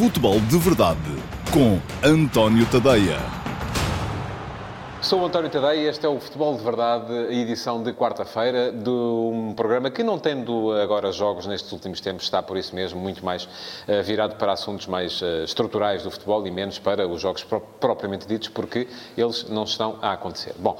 Futebol de Verdade com António Tadeia. Sou António Tadeia e este é o Futebol de Verdade, a edição de quarta-feira de um programa que, não tendo agora jogos nestes últimos tempos, está por isso mesmo muito mais uh, virado para assuntos mais uh, estruturais do futebol e menos para os jogos pro propriamente ditos, porque eles não estão a acontecer. Bom,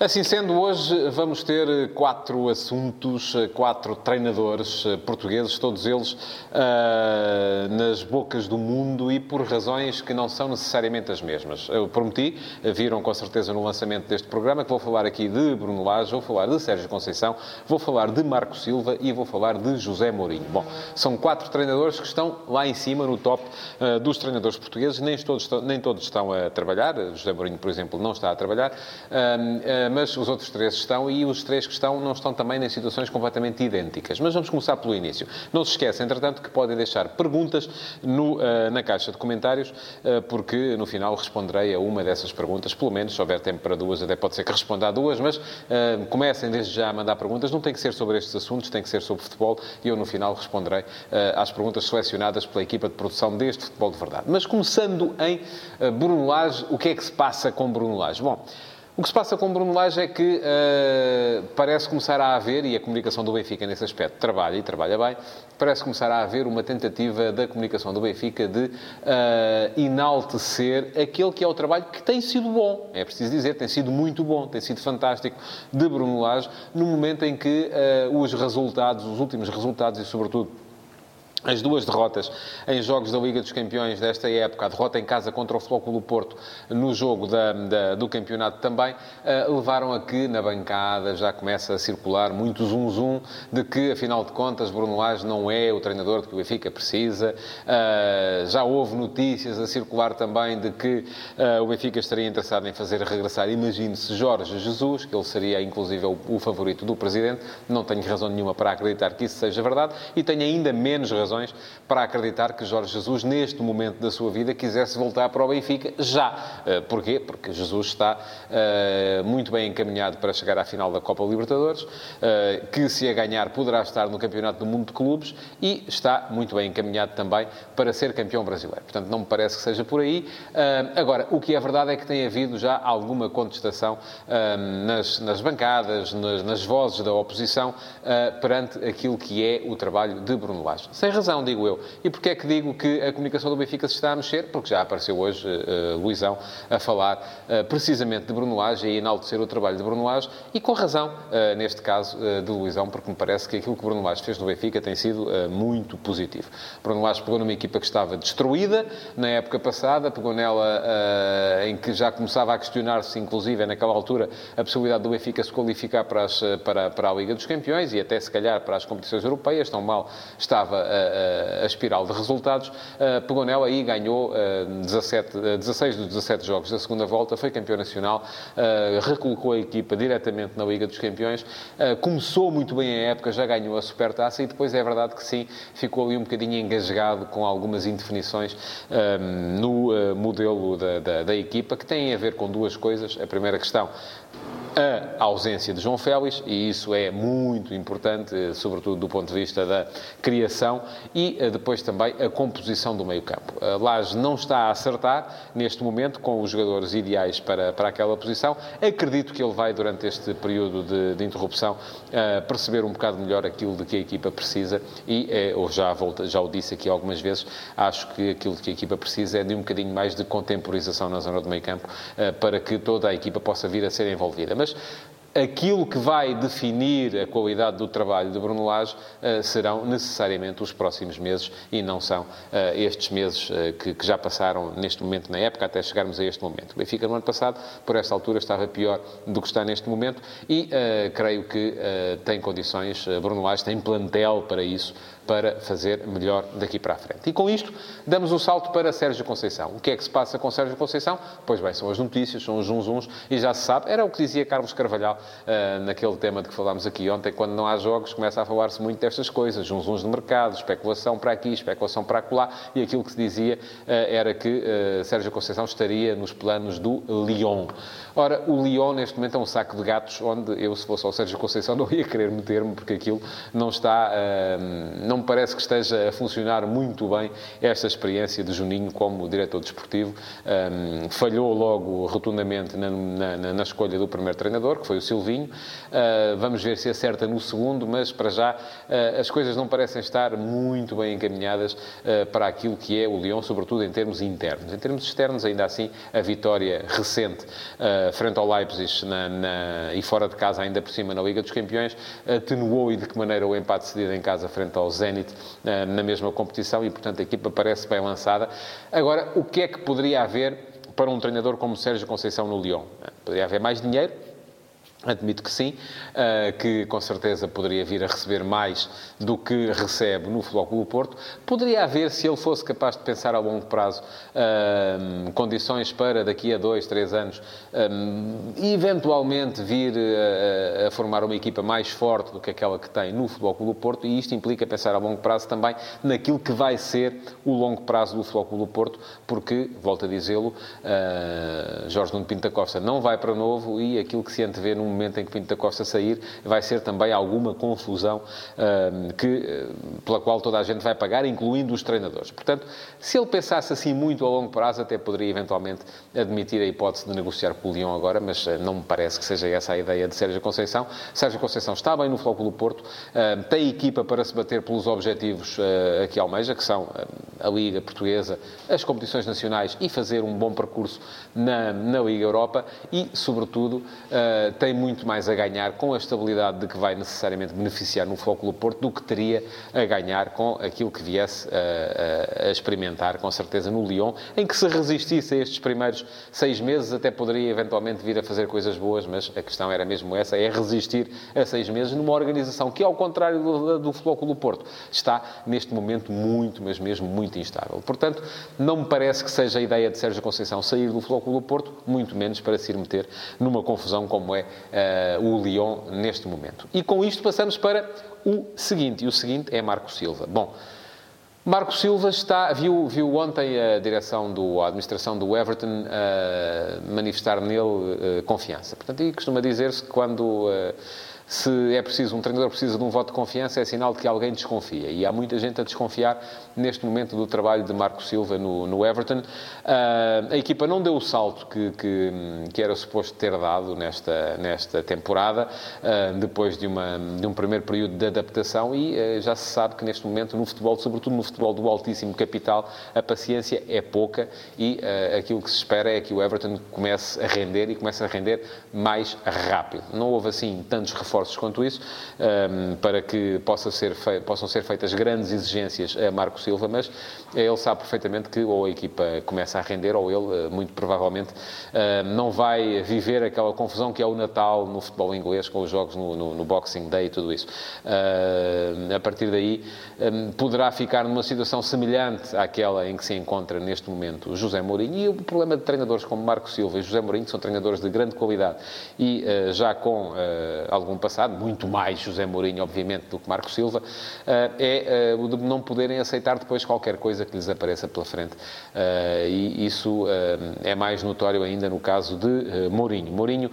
Assim sendo, hoje vamos ter quatro assuntos, quatro treinadores portugueses, todos eles uh, nas bocas do mundo e por razões que não são necessariamente as mesmas. Eu prometi, viram com certeza no lançamento deste programa, que vou falar aqui de Bruno Lage, vou falar de Sérgio Conceição, vou falar de Marco Silva e vou falar de José Mourinho. Bom, são quatro treinadores que estão lá em cima, no top uh, dos treinadores portugueses, nem todos, nem todos estão a trabalhar, José Mourinho, por exemplo, não está a trabalhar, uh, mas os outros três estão e os três que estão não estão também em situações completamente idênticas. Mas vamos começar pelo início. Não se esqueça, entretanto, que podem deixar perguntas no, uh, na caixa de comentários, uh, porque no final responderei a uma dessas perguntas, pelo menos, se houver tempo para duas, até pode ser que responda a duas, mas uh, comecem desde já a mandar perguntas. Não tem que ser sobre estes assuntos, tem que ser sobre futebol e eu no final responderei às perguntas selecionadas pela equipa de produção deste Futebol de Verdade. Mas começando em Bruno Lage, o que é que se passa com Bruno Lage? Bom, o que se passa com Bruno Lage é que uh, parece começar a haver, e a comunicação do Benfica nesse aspecto trabalha e trabalha bem, parece começar a haver uma tentativa da comunicação do Benfica de uh, enaltecer aquele que é o trabalho que tem sido bom. É preciso dizer, tem sido muito bom, tem sido fantástico de Bruno Lage, no momento em que uh, os resultados, os últimos resultados e, sobretudo, as duas derrotas em jogos da Liga dos Campeões desta época, a derrota em casa contra o Clube Porto no jogo da, da, do campeonato também, uh, levaram a que na bancada já começa a circular muito zum-zum de que, afinal de contas, Bruno Lage não é o treinador de que o Benfica precisa. Uh, já houve notícias a circular também de que uh, o Benfica estaria interessado em fazer regressar, imagine-se, Jorge Jesus, que ele seria inclusive o, o favorito do Presidente. Não tenho razão nenhuma para acreditar que isso seja verdade e tenho ainda menos razão razões para acreditar que Jorge Jesus, neste momento da sua vida, quisesse voltar para o Benfica já. Eh, porquê? Porque Jesus está uh, muito bem encaminhado para chegar à final da Copa Libertadores, uh, que se a ganhar poderá estar no Campeonato do Mundo de Clubes e está muito bem encaminhado também para ser campeão brasileiro. Portanto, não me parece que seja por aí. Agora, o que é verdade é que tem havido já alguma contestação nas, nas, bancadas, nas, nas, vozes da oposição, perante aquilo que é o trabalho de Bruno Lage. Razão, digo eu. E porquê é que digo que a comunicação do Benfica se está a mexer? Porque já apareceu hoje uh, Luizão a falar uh, precisamente de Bruno Lage e a enaltecer o trabalho de Bruno Lage e com razão, uh, neste caso, de Luizão, porque me parece que aquilo que Bruno Lage fez no Benfica tem sido muito positivo. Bruno Lage pegou numa equipa que estava destruída na época passada, pegou nela em que já começava a questionar-se, inclusive, naquela altura, a possibilidade do Benfica se qualificar para, as, para, para a Liga dos Campeões e até, se calhar, para as competições europeias. Tão mal estava a, espiral de resultados, pegou nela e ganhou 17, 16 dos 17 jogos da segunda volta, foi campeão nacional, recolocou a equipa diretamente na Liga dos Campeões, começou muito bem a época, já ganhou a Supertaça e depois é verdade que sim, ficou ali um bocadinho engasgado com algumas indefinições no modelo da, da, da equipa, que têm a ver com duas coisas. A primeira questão, a ausência de João Félix, e isso é muito importante, sobretudo do ponto de vista da criação, e eh, depois também a composição do meio-campo. Laje não está a acertar, neste momento, com os jogadores ideais para, para aquela posição. Acredito que ele vai, durante este período de, de interrupção, uh, perceber um bocado melhor aquilo de que a equipa precisa, e, uh, já, volta, já o disse aqui algumas vezes, acho que aquilo de que a equipa precisa é de um bocadinho mais de contemporização na zona do meio-campo, para que toda a equipa possa vir a ser envolvida. Mas aquilo que vai definir a qualidade do trabalho de Bruno Lage uh, serão necessariamente os próximos meses e não são uh, estes meses uh, que, que, já passaram neste momento na época até chegarmos a este momento. O Benfica no ano passado, por esta altura, estava pior do que está neste momento e creio que tem condições, Bruno Lage tem plantel para isso, para fazer melhor daqui para a frente. E com isto, damos um salto para Sérgio Conceição. O que é que se passa com Sérgio Conceição? Pois bem, são as notícias, são os zunzuns, e já se sabe, era o que dizia Carlos Carvalhal uh, naquele tema de que falámos aqui ontem, quando não há jogos, começa a falar-se muito destas coisas, zunzuns de mercado, especulação para aqui, especulação para acolá, e aquilo que se dizia uh, era que uh, Sérgio Conceição estaria nos planos do Lyon. Ora, o Lyon, neste momento, é um saco de gatos onde eu, se fosse ao Sérgio Conceição, não ia querer meter-me, porque aquilo não está... não não me parece que esteja a funcionar muito bem esta experiência de Juninho como diretor desportivo. Um, falhou logo rotundamente na, na, na, escolha do primeiro treinador, que foi o Silvinho. Uh, vamos ver se acerta no segundo, mas para já uh, as coisas não parecem estar muito bem encaminhadas uh, para aquilo que é o Lyon, sobretudo em termos internos. Em termos externos, ainda assim, a vitória recente frente ao Leipzig na, na, e fora de casa, ainda por cima na Liga dos Campeões, atenuou e de que maneira o empate cedido em casa frente ao Zenit na mesma competição e, portanto, a equipa parece bem lançada. Agora, o que é que poderia haver para um treinador como Sérgio Conceição no Lyon? Poderia haver mais dinheiro, Admito que sim, eh, que com certeza poderia vir a receber mais do que recebe no Futebol Clube Porto. Poderia haver, se ele fosse capaz de pensar a longo prazo, eh, condições para daqui a dois, três anos, eh, eventualmente vir a, formar uma equipa mais forte do que aquela que tem no Futebol Clube Porto, e isto implica pensar a longo prazo também naquilo que vai ser o longo prazo do Futebol Clube Porto, porque, volto a dizê-lo, Jorge Nuno Pinta Costa não vai para novo e aquilo que se antevê num momento em que Pinto da Costa sair, vai ser também alguma confusão uh, que, uh, pela qual toda a gente vai pagar, incluindo os treinadores. Portanto, se ele pensasse assim muito a longo prazo, até poderia eventualmente admitir a hipótese de negociar com o Lyon agora, mas uh, não me parece que seja essa a ideia de Sérgio Conceição. Sérgio Conceição está bem no Flóculo Porto, tem equipa para se bater pelos objetivos uh, a que almeja, que são a Liga Portuguesa, as competições nacionais e fazer um bom percurso na, na Liga Europa e, sobretudo, tem muito mais a ganhar com a estabilidade de que vai necessariamente beneficiar no Futebol Porto do que teria a ganhar com aquilo que viesse a, a, experimentar, com certeza, no Lyon, em que se resistisse a estes primeiros seis meses, até poderia eventualmente vir a fazer coisas boas, mas a questão era mesmo essa, é resistir a seis meses numa organização que, ao contrário do, do Futebol Porto, está neste momento muito, mas mesmo muito instável. Portanto, não me parece que seja a ideia de Sérgio Conceição sair do Futebol Porto, muito menos para se ir meter numa confusão como é uh, o Lyon neste momento. E com isto passamos para o seguinte, e o seguinte é Marco Silva. Bom, Marco Silva está, viu, viu ontem a direção do, a administração do Everton uh, manifestar nele uh, confiança. Portanto, e costuma dizer-se que quando uh, se é preciso, um treinador precisa de um voto de confiança, é sinal de que alguém desconfia. E há muita gente a desconfiar neste momento do trabalho de Marco Silva no, no Everton. Uh, a equipa não deu o salto que, que, que, era suposto ter dado nesta, nesta temporada, uh, depois de, uma, de um primeiro período de adaptação, e uh, já se sabe que neste momento no futebol, sobretudo no futebol do altíssimo capital, a paciência é pouca e aquilo que se espera é que o Everton comece a render e comece a render mais rápido. Não houve assim tantos reforços esforços quanto isso, um, para que possa ser possam ser feitas grandes exigências a Marco Silva, mas ele sabe perfeitamente que ou a equipa começa a render ou ele, eh, muito provavelmente, um, não vai viver aquela confusão que é o Natal no futebol inglês, com os jogos no, no, no Boxing Day e tudo isso. Uh, a partir daí, um, poderá ficar numa situação semelhante àquela em que se encontra neste momento José Mourinho. E o problema de treinadores como Marco Silva e José Mourinho, que são treinadores de grande qualidade e uh, já com uh, algum passado, muito mais José Mourinho, obviamente, do que Marco Silva, eh, é eh, o de não poderem aceitar depois qualquer coisa que lhes apareça pela frente. Eh, e isso é mais notório ainda no caso de Mourinho. Mourinho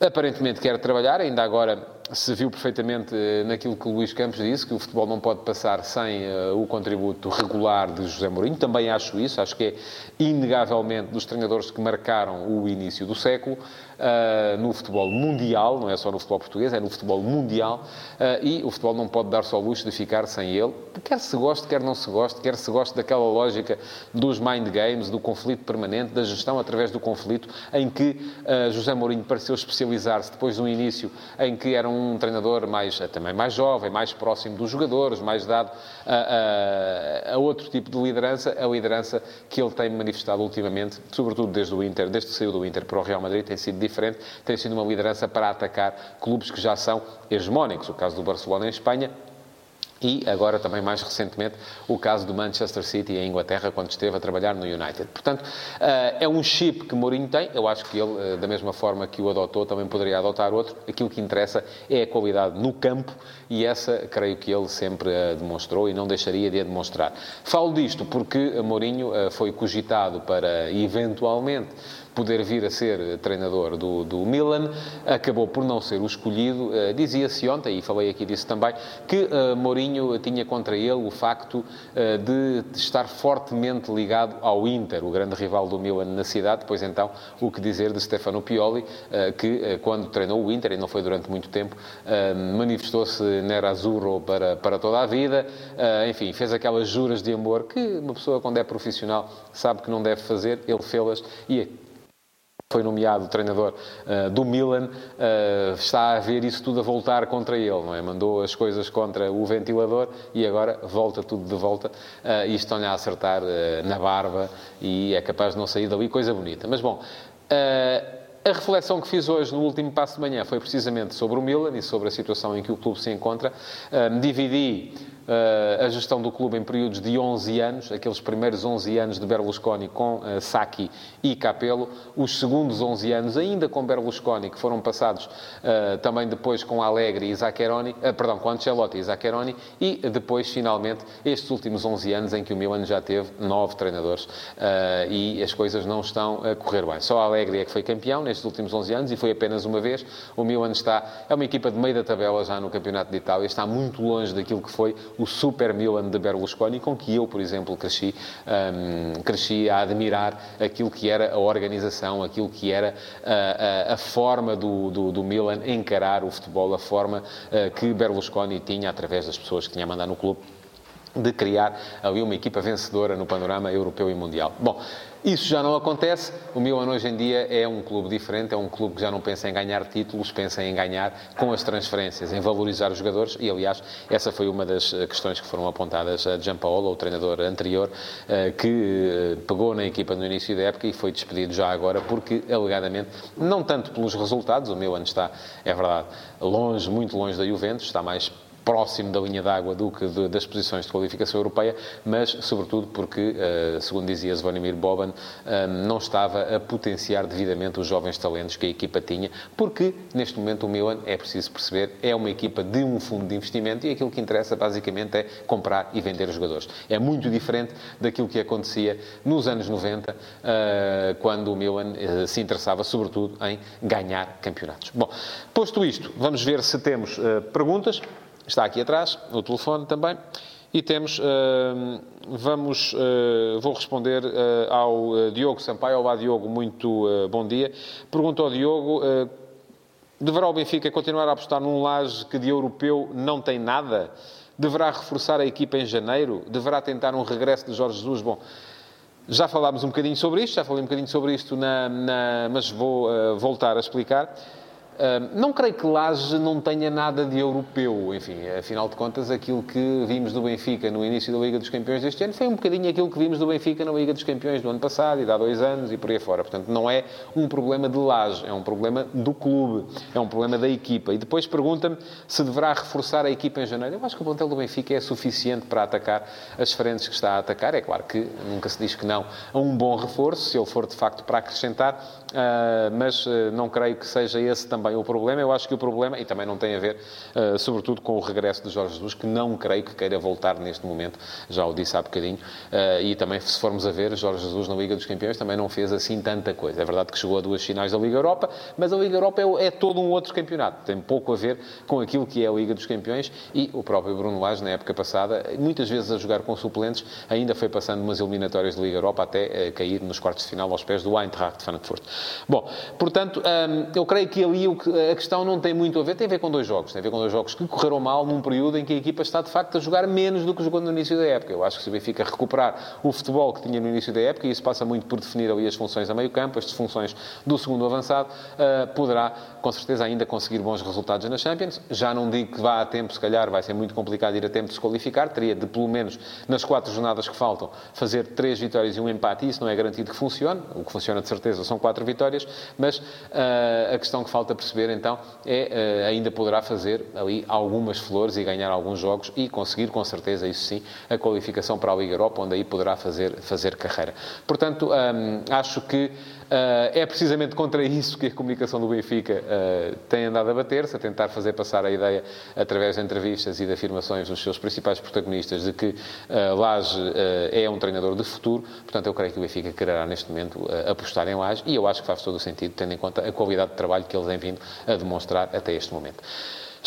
aparentemente quer trabalhar, ainda agora se viu perfeitamente naquilo que o Luís Campos disse, que o futebol não pode passar sem uh, o contributo regular de José Mourinho. Também acho isso, acho que é inegavelmente dos treinadores que marcaram o início do século uh, no futebol mundial, não é só no futebol português, é no futebol mundial, uh, e o futebol não pode dar-se ao luxo de ficar sem ele, quer se goste, quer não se goste, quer se goste daquela lógica dos mind games, do conflito permanente, da gestão através do conflito, em que uh, José Mourinho pareceu especializar-se depois de um início em que era um treinador mais, também mais jovem, mais próximo dos jogadores, mais dado a, a, a outro tipo de liderança, a liderança que ele tem manifestado ultimamente, sobretudo desde o Inter, desde que saiu do Inter para o Real Madrid, tem sido diferente, tem sido uma liderança para atacar clubes que já são hegemónicos. O caso do Barcelona em Espanha, e agora também mais recentemente o caso do Manchester City em Inglaterra quando esteve a trabalhar no United. Portanto, eh, é um chip que Mourinho tem, eu acho que ele, eh, da mesma forma que o adotou, também poderia adotar outro. Aquilo que interessa é a qualidade no campo e essa creio que ele sempre demonstrou e não deixaria de a demonstrar. Falo disto porque Mourinho eh, foi cogitado para eventualmente poder vir a ser treinador do, do Milan, acabou por não ser o escolhido. Dizia-se ontem, e falei aqui disso também, que Mourinho tinha contra ele o facto de estar fortemente ligado ao Inter, o grande rival do Milan na cidade. Depois, então, o que dizer de Stefano Pioli, que quando treinou o Inter, e não foi durante muito tempo, manifestou-se Nerazzurro para, para toda a vida, enfim, fez aquelas juras de amor que uma pessoa, quando é profissional, sabe que não deve fazer, ele fê-las e foi nomeado treinador uh, do Milan, uh, está a ver isso tudo a voltar contra ele, não é? Mandou as coisas contra o ventilador e agora volta tudo de volta uh, e estão-lhe a acertar na barba e é capaz de não sair dali coisa bonita. Mas bom, a reflexão que fiz hoje no último passo de manhã foi precisamente sobre o Milan e sobre a situação em que o clube se encontra. dividi uh, a gestão do clube em períodos de 11 anos, aqueles primeiros 11 anos de Berlusconi com uh, Sacchi e Capello, os segundos 11 anos ainda com Berlusconi, que foram passados uh, também depois com Allegri e Zaccheroni, uh, perdão, com Ancelotti e Zaccheroni, e depois, finalmente, estes últimos 11 anos em que o Milan já teve nove treinadores e as coisas não estão a correr bem. Só Allegri é que foi campeão nestes últimos 11 anos e foi apenas uma vez. O Milan está, é uma equipa de meio da tabela já no Campeonato de Itália, está muito longe daquilo que foi o Super Milan de Berlusconi, com que eu, por exemplo, cresci, um, cresci a admirar aquilo que era a organização, aquilo que era a, a, a forma do, do, do, Milan encarar o futebol, a forma uh, que Berlusconi tinha através das pessoas que tinha a mandar no clube de criar ali uma equipa vencedora no panorama europeu e mundial. Bom, isso já não acontece. O Milan hoje em dia é um clube diferente, é um clube que já não pensa em ganhar títulos, pensa em ganhar com as transferências, em valorizar os jogadores. E, aliás, essa foi uma das eh, questões que foram apontadas a Giampaolo, o treinador anterior, eh, que eh, pegou na equipa no início da época e foi despedido já agora, porque, alegadamente, não tanto pelos resultados, o Milan está, é verdade, longe, muito longe da Juventus, está mais próximo da linha d'água do que de, das posições de qualificação europeia, mas sobretudo porque, uh, segundo dizia Zvonimir Boban, uh, não estava a potenciar devidamente os jovens talentos que a equipa tinha, porque neste momento o Milan, é preciso perceber, é uma equipa de um fundo de investimento e aquilo que interessa basicamente é comprar e vender jogadores. É muito diferente daquilo que acontecia nos anos 90, uh, eh, quando o Milan se interessava sobretudo em ganhar campeonatos. Bom, posto isto, vamos ver se temos perguntas. Está aqui atrás, o telefone também. E temos, uh, vamos, uh, vou responder uh, ao Diogo Sampaio. Olá, Diogo, muito bom dia. Pergunta ao Diogo, deverá o Benfica continuar a apostar num laje que de europeu não tem nada? Deverá reforçar a equipa em janeiro? Deverá tentar um regresso de Jorge Jesus? Bom, já falámos um bocadinho sobre isto, já falei um bocadinho sobre isto, na, na mas vou voltar a explicar não creio que Laje não tenha nada de europeu. Enfim, afinal de contas, aquilo que vimos do Benfica no início da Liga dos Campeões deste ano foi um bocadinho aquilo que vimos do Benfica na Liga dos Campeões do ano passado e de há dois anos e por aí fora. Portanto, não é um problema de Laje, é um problema do clube, é um problema da equipa. E depois pergunta-me se deverá reforçar a equipa em janeiro. Eu acho que o plantel do Benfica é suficiente para atacar as frentes que está a atacar. É claro que nunca se diz que não a um bom reforço, se ele for de facto para acrescentar, mas ah, não creio que seja esse também o problema. Eu acho que o problema, e também não tem a ver, uh, sobretudo, com o regresso de Jorge Jesus, que não creio que queira voltar neste momento, já o disse há bocadinho. E também, se formos a ver, Jorge Jesus na Liga dos Campeões também não fez assim tanta coisa. É verdade que chegou a duas finais da Liga Europa, mas a Liga Europa é, é todo um outro campeonato. Tem pouco a ver com aquilo que é a Liga dos Campeões e o próprio Bruno Lage, na época passada, muitas vezes a jogar com suplentes, ainda foi passando umas eliminatórias de Liga Europa até uh, cair nos quartos de final aos pés do Eintracht Frankfurt. Bom, portanto, um, eu creio que ali a questão não tem muito a ver, tem a ver com dois jogos. Tem a ver com dois jogos que correram mal num período em que a equipa está, de facto, a jogar menos do que jogou no início da época. Eu acho que se o Benfica recuperar o futebol que tinha no início da época, e isso passa muito por definir ali as funções a meio campo, as funções do segundo avançado, uh, poderá, com certeza, ainda conseguir bons resultados na Champions. Já não digo que vá a tempo, se calhar vai ser muito complicado ir a tempo de se qualificar. Teria de, pelo menos, nas quatro jornadas que faltam, fazer três vitórias e um empate. E isso não é garantido que funcione. O que funciona, de certeza, são quatro vitórias. Mas uh, a questão que falta perceber, então, é, uh, ainda poderá fazer ali algumas flores e ganhar alguns jogos e conseguir, com certeza, isso sim, a qualificação para a Liga Europa, onde aí poderá fazer, fazer carreira. Portanto, um, acho que é precisamente contra isso que a comunicação do Benfica uh, tem andado a bater-se, a tentar fazer passar a ideia, através de entrevistas e de afirmações dos seus principais protagonistas, de que Laje uh, é um treinador de futuro. Portanto, eu creio que o Benfica quererá, neste momento, apostar em Laje. E eu acho que faz todo o sentido, tendo em conta a qualidade de trabalho que eles têm vindo a demonstrar até este momento.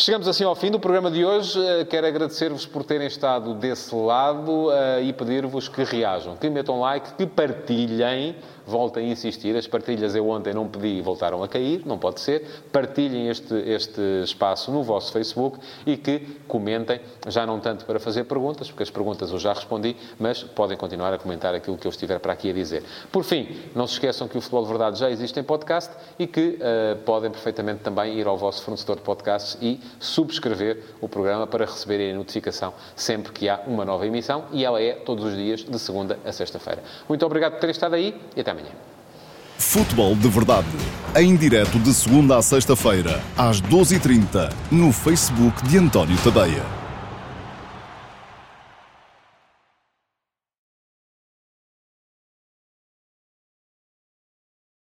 Chegamos assim ao fim do programa de hoje. Eh, quero agradecer-vos por terem estado desse lado uh, e pedir-vos que reajam, que metam like, que partilhem volto a insistir, as partilhas eu ontem não pedi e voltaram a cair, não pode ser. Partilhem este, este espaço no vosso Facebook e que comentem, já não tanto para fazer perguntas, porque as perguntas eu já respondi, mas podem continuar a comentar aquilo que eu estiver para aqui a dizer. Por fim, não se esqueçam que o Futebol de Verdade já existe em podcast e que uh, podem perfeitamente também ir ao vosso fornecedor de podcasts e subscrever o programa para receberem a notificação sempre que há uma nova emissão e ela é todos os dias, de segunda a sexta-feira. Muito obrigado por terem estado aí e até amanhã. Futebol de Verdade. Em direto de segunda a sexta-feira, às 12h30, no Facebook de António Tadeia.